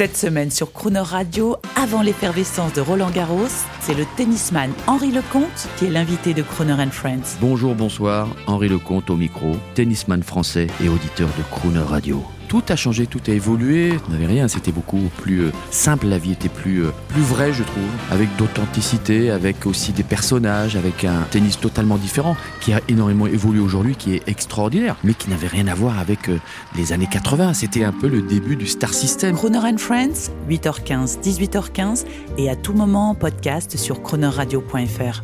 Cette semaine sur Crooner Radio, avant l'effervescence de Roland Garros, c'est le tennisman Henri Lecomte qui est l'invité de Crooner Friends. Bonjour, bonsoir, Henri Lecomte au micro, tennisman français et auditeur de Crooner Radio tout a changé, tout a évolué. On n'avait rien, c'était beaucoup plus euh, simple, la vie était plus, euh, plus vraie, je trouve, avec d'authenticité, avec aussi des personnages, avec un tennis totalement différent, qui a énormément évolué aujourd'hui, qui est extraordinaire, mais qui n'avait rien à voir avec euh, les années 80. C'était un peu le début du Star System. Croner and Friends, 8h15, 18h15, et à tout moment podcast sur cronerradio.fr.